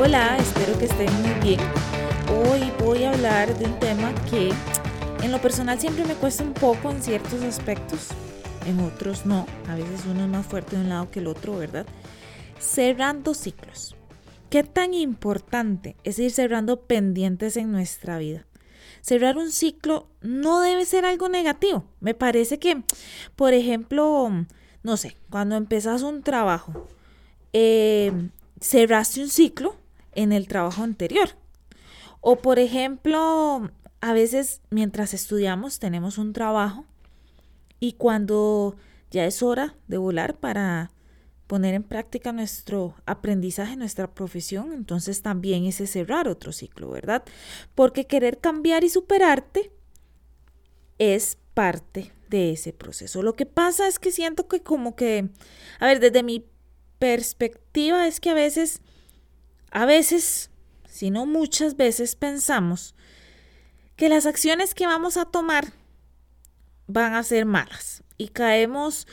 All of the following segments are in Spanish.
Hola, espero que estén muy bien. Hoy voy a hablar de un tema que en lo personal siempre me cuesta un poco en ciertos aspectos, en otros no. A veces uno es más fuerte de un lado que el otro, ¿verdad? Cerrando ciclos. ¿Qué tan importante es ir cerrando pendientes en nuestra vida? Cerrar un ciclo no debe ser algo negativo. Me parece que, por ejemplo, no sé, cuando empezás un trabajo, eh, cerraste un ciclo en el trabajo anterior. O por ejemplo, a veces mientras estudiamos tenemos un trabajo y cuando ya es hora de volar para poner en práctica nuestro aprendizaje, nuestra profesión, entonces también es cerrar otro ciclo, ¿verdad? Porque querer cambiar y superarte es parte de ese proceso. Lo que pasa es que siento que como que, a ver, desde mi perspectiva es que a veces, a veces, si no muchas veces pensamos que las acciones que vamos a tomar van a ser malas y caemos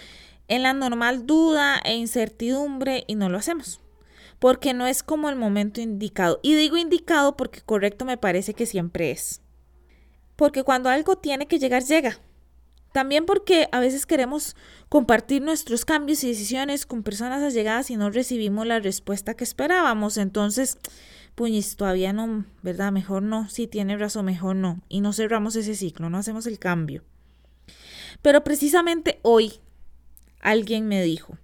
en la normal duda e incertidumbre y no lo hacemos. Porque no es como el momento indicado. Y digo indicado porque correcto me parece que siempre es. Porque cuando algo tiene que llegar, llega. También porque a veces queremos compartir nuestros cambios y decisiones con personas allegadas y no recibimos la respuesta que esperábamos. Entonces, puñis, todavía no, ¿verdad? Mejor no. Si tiene razón, mejor no. Y no cerramos ese ciclo, no hacemos el cambio. Pero precisamente hoy alguien me dijo,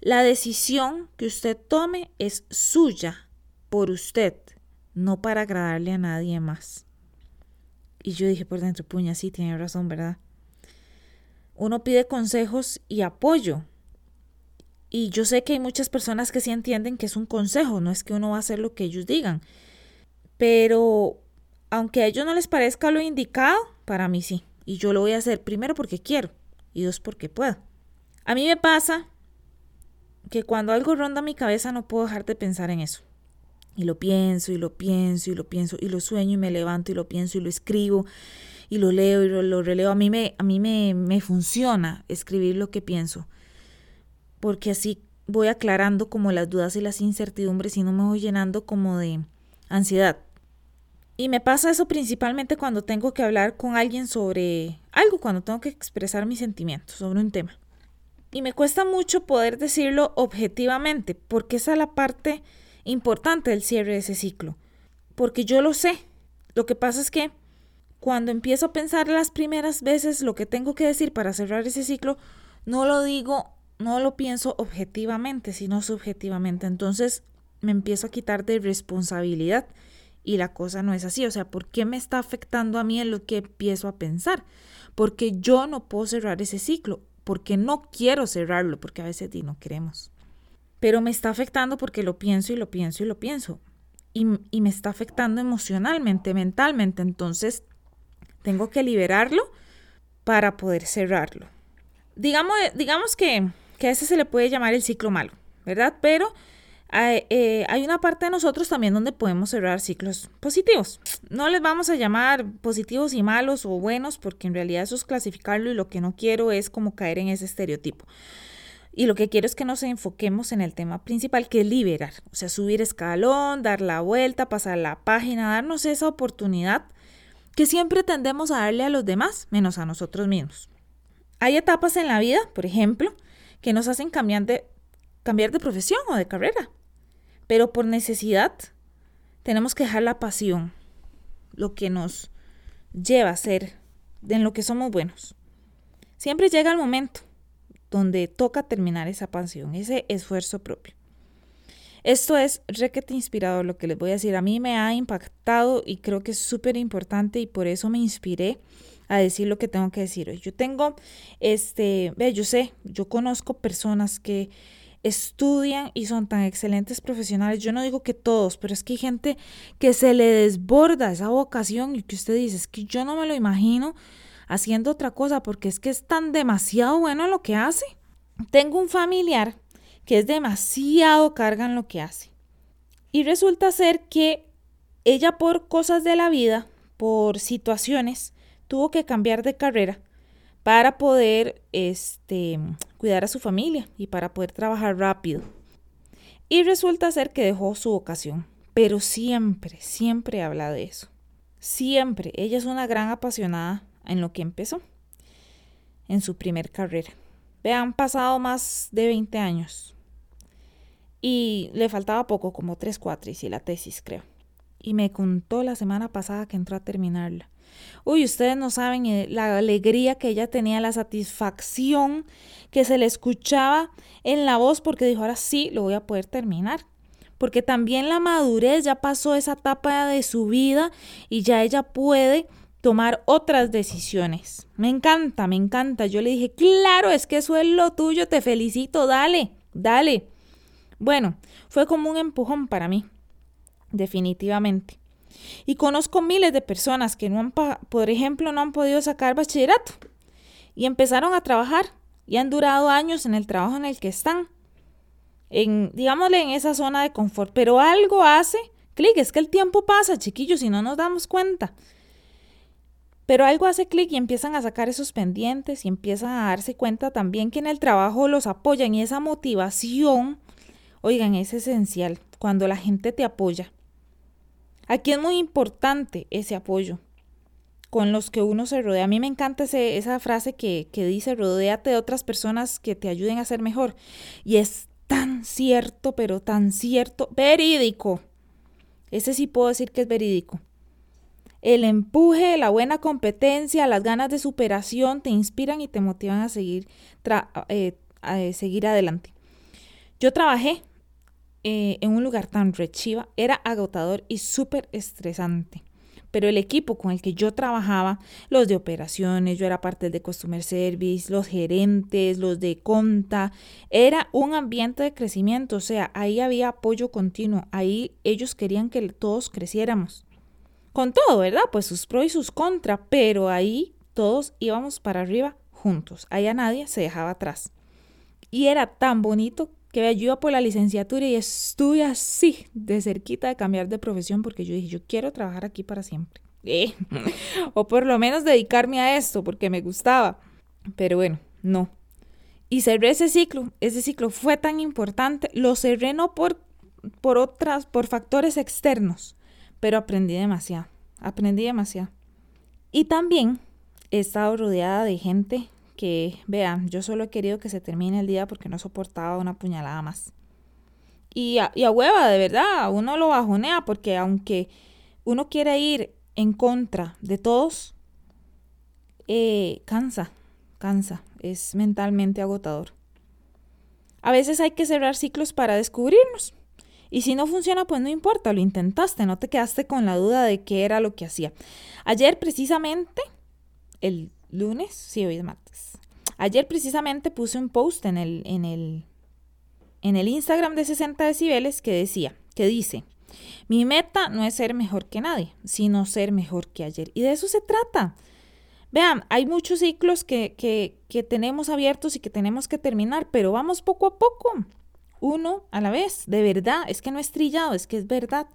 la decisión que usted tome es suya, por usted, no para agradarle a nadie más. Y yo dije por dentro, puña, sí, tiene razón, ¿verdad? Uno pide consejos y apoyo. Y yo sé que hay muchas personas que sí entienden que es un consejo, no es que uno va a hacer lo que ellos digan. Pero aunque a ellos no les parezca lo indicado, para mí sí. Y yo lo voy a hacer primero porque quiero y dos porque puedo. A mí me pasa que cuando algo ronda mi cabeza no puedo dejar de pensar en eso. Y lo pienso y lo pienso y lo pienso y lo sueño y me levanto y lo pienso y lo escribo y lo leo y lo, releo. A mí, me, a mí me, me funciona escribir lo que pienso, porque así voy aclarando como las dudas y las incertidumbres y no me voy llenando como de ansiedad. Y me pasa eso principalmente cuando tengo que hablar con alguien sobre algo, cuando tengo que expresar mis sentimientos sobre un tema. Y me cuesta mucho poder decirlo objetivamente, porque esa es la parte importante del cierre de ese ciclo. Porque yo lo sé. Lo que pasa es que cuando empiezo a pensar las primeras veces lo que tengo que decir para cerrar ese ciclo, no lo digo, no lo pienso objetivamente, sino subjetivamente. Entonces me empiezo a quitar de responsabilidad y la cosa no es así. O sea, ¿por qué me está afectando a mí en lo que empiezo a pensar? Porque yo no puedo cerrar ese ciclo, porque no quiero cerrarlo, porque a veces no queremos. Pero me está afectando porque lo pienso y lo pienso y lo pienso. Y, y me está afectando emocionalmente, mentalmente. Entonces tengo que liberarlo para poder cerrarlo. Digamos, digamos que, que a ese se le puede llamar el ciclo malo, ¿verdad? Pero hay, eh, hay, una parte de nosotros también donde podemos cerrar ciclos positivos. No les vamos a llamar positivos y malos o buenos porque en realidad eso es clasificarlo y lo que no quiero es como caer en ese estereotipo. Y lo que quiero es que nos enfoquemos en el tema principal, que es liberar, o sea, subir escalón, dar la vuelta, pasar la página, darnos esa oportunidad que siempre tendemos a darle a los demás menos a nosotros mismos. Hay etapas en la vida, por ejemplo, que nos hacen cambiar de, cambiar de profesión o de carrera, pero por necesidad tenemos que dejar la pasión, lo que nos lleva a ser en lo que somos buenos. Siempre llega el momento donde toca terminar esa pasión, ese esfuerzo propio. Esto es requete inspirado lo que les voy a decir. A mí me ha impactado y creo que es súper importante y por eso me inspiré a decir lo que tengo que decir hoy. Yo tengo, este, ve, yo sé, yo conozco personas que estudian y son tan excelentes profesionales. Yo no digo que todos, pero es que hay gente que se le desborda esa vocación y que usted dice, es que yo no me lo imagino haciendo otra cosa porque es que es tan demasiado bueno lo que hace. Tengo un familiar que es demasiado carga en lo que hace. Y resulta ser que ella por cosas de la vida, por situaciones, tuvo que cambiar de carrera para poder este, cuidar a su familia y para poder trabajar rápido. Y resulta ser que dejó su vocación, pero siempre, siempre habla de eso. Siempre. Ella es una gran apasionada en lo que empezó, en su primer carrera. Vean, han pasado más de 20 años. Y le faltaba poco, como 3 4 y la tesis, creo. Y me contó la semana pasada que entró a terminarla. Uy, ustedes no saben eh, la alegría que ella tenía, la satisfacción que se le escuchaba en la voz porque dijo, ahora sí, lo voy a poder terminar. Porque también la madurez ya pasó esa etapa de su vida y ya ella puede tomar otras decisiones. Me encanta, me encanta. Yo le dije, claro, es que eso es lo tuyo, te felicito, dale, dale. Bueno, fue como un empujón para mí, definitivamente. Y conozco miles de personas que no han, por ejemplo, no han podido sacar bachillerato y empezaron a trabajar y han durado años en el trabajo en el que están. En, digámosle, en esa zona de confort. Pero algo hace clic, es que el tiempo pasa, chiquillos, y no nos damos cuenta. Pero algo hace clic y empiezan a sacar esos pendientes y empiezan a darse cuenta también que en el trabajo los apoyan y esa motivación, oigan, es esencial cuando la gente te apoya. Aquí es muy importante ese apoyo con los que uno se rodea. A mí me encanta esa frase que, que dice, rodéate de otras personas que te ayuden a ser mejor. Y es tan cierto, pero tan cierto, verídico. Ese sí puedo decir que es verídico. El empuje, la buena competencia, las ganas de superación te inspiran y te motivan a seguir, eh, a seguir adelante. Yo trabajé eh, en un lugar tan rechiva era agotador y súper estresante. Pero el equipo con el que yo trabajaba, los de operaciones, yo era parte de Customer Service, los gerentes, los de conta, era un ambiente de crecimiento, o sea, ahí había apoyo continuo, ahí ellos querían que todos creciéramos. Con todo, ¿verdad? Pues sus pros y sus contras, pero ahí todos íbamos para arriba juntos, allá nadie se dejaba atrás. Y era tan bonito que me ayuda por la licenciatura y estuve así de cerquita de cambiar de profesión porque yo dije, yo quiero trabajar aquí para siempre. Eh, o por lo menos dedicarme a esto porque me gustaba. Pero bueno, no. Y cerré ese ciclo. Ese ciclo fue tan importante. Lo cerré no por, por otras, por factores externos, pero aprendí demasiado. Aprendí demasiado. Y también he estado rodeada de gente que, vean, yo solo he querido que se termine el día porque no soportaba una puñalada más. Y a, y a hueva, de verdad, uno lo bajonea porque aunque uno quiere ir en contra de todos, eh, cansa, cansa, es mentalmente agotador. A veces hay que cerrar ciclos para descubrirnos. Y si no funciona, pues no importa, lo intentaste, no te quedaste con la duda de qué era lo que hacía. Ayer precisamente, el lunes, sí, hoy es martes. Ayer precisamente puse un post en el, en el, en el Instagram de 60 decibeles que decía, que dice, mi meta no es ser mejor que nadie, sino ser mejor que ayer. Y de eso se trata. Vean, hay muchos ciclos que, que, que tenemos abiertos y que tenemos que terminar, pero vamos poco a poco, uno a la vez, de verdad, es que no es trillado, es que es verdad.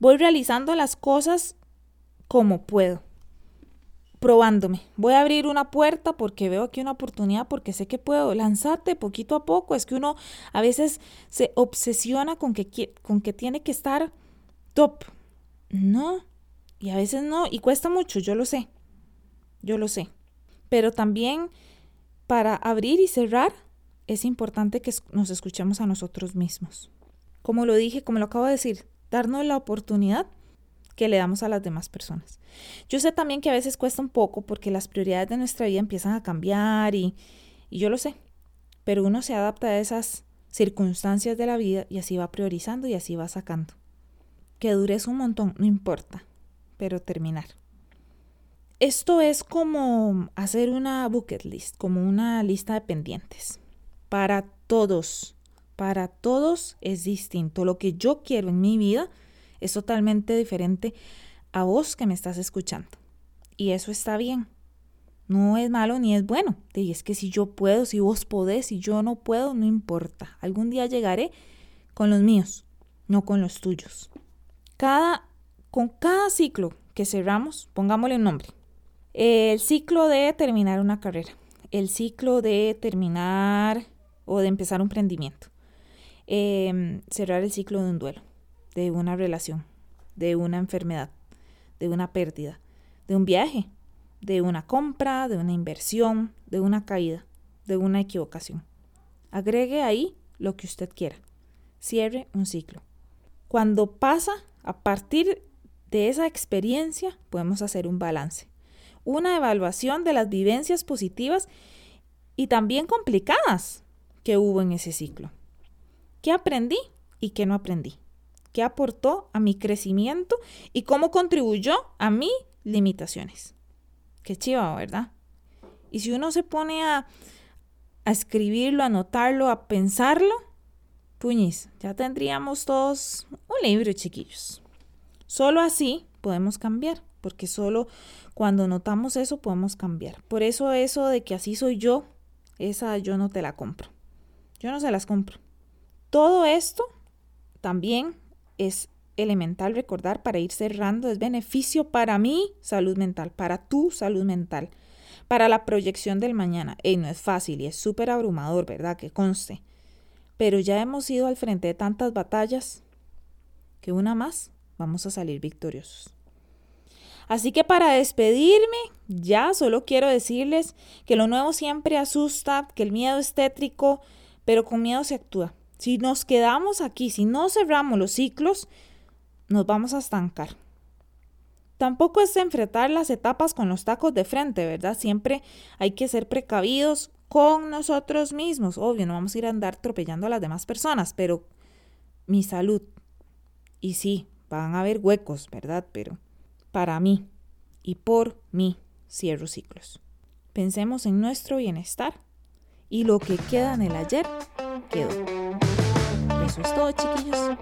Voy realizando las cosas como puedo probándome. Voy a abrir una puerta porque veo aquí una oportunidad, porque sé que puedo lanzarte poquito a poco. Es que uno a veces se obsesiona con que, con que tiene que estar top. No, y a veces no, y cuesta mucho, yo lo sé, yo lo sé. Pero también para abrir y cerrar es importante que nos escuchemos a nosotros mismos. Como lo dije, como lo acabo de decir, darnos la oportunidad que le damos a las demás personas. Yo sé también que a veces cuesta un poco porque las prioridades de nuestra vida empiezan a cambiar y, y yo lo sé, pero uno se adapta a esas circunstancias de la vida y así va priorizando y así va sacando. Que dures un montón, no importa, pero terminar. Esto es como hacer una bucket list, como una lista de pendientes. Para todos, para todos es distinto. Lo que yo quiero en mi vida es totalmente diferente a vos que me estás escuchando. Y eso está bien. No es malo ni es bueno. Y es que si yo puedo, si vos podés, si yo no puedo, no importa. Algún día llegaré con los míos, no con los tuyos. Cada, con cada ciclo que cerramos, pongámosle un nombre. El ciclo de terminar una carrera. El ciclo de terminar o de empezar un emprendimiento. Em, cerrar el ciclo de un duelo de una relación, de una enfermedad, de una pérdida, de un viaje, de una compra, de una inversión, de una caída, de una equivocación. Agregue ahí lo que usted quiera. Cierre un ciclo. Cuando pasa, a partir de esa experiencia, podemos hacer un balance. Una evaluación de las vivencias positivas y también complicadas que hubo en ese ciclo. ¿Qué aprendí y qué no aprendí? ¿Qué aportó a mi crecimiento y cómo contribuyó a mis limitaciones? Qué chiva, ¿verdad? Y si uno se pone a, a escribirlo, a anotarlo, a pensarlo, puñis, ya tendríamos todos un libro, chiquillos. Solo así podemos cambiar, porque solo cuando notamos eso podemos cambiar. Por eso eso de que así soy yo, esa yo no te la compro. Yo no se las compro. Todo esto también es elemental recordar para ir cerrando, es beneficio para mi salud mental, para tu salud mental, para la proyección del mañana. Y no es fácil y es súper abrumador, ¿verdad? Que conste. Pero ya hemos ido al frente de tantas batallas que una más vamos a salir victoriosos. Así que para despedirme, ya solo quiero decirles que lo nuevo siempre asusta, que el miedo es tétrico, pero con miedo se actúa. Si nos quedamos aquí, si no cerramos los ciclos, nos vamos a estancar. Tampoco es enfrentar las etapas con los tacos de frente, ¿verdad? Siempre hay que ser precavidos con nosotros mismos. Obvio, no vamos a ir a andar atropellando a las demás personas, pero mi salud. Y sí, van a haber huecos, ¿verdad? Pero para mí y por mí cierro ciclos. Pensemos en nuestro bienestar y lo que queda en el ayer quedó. Eso es todo, chiquillos.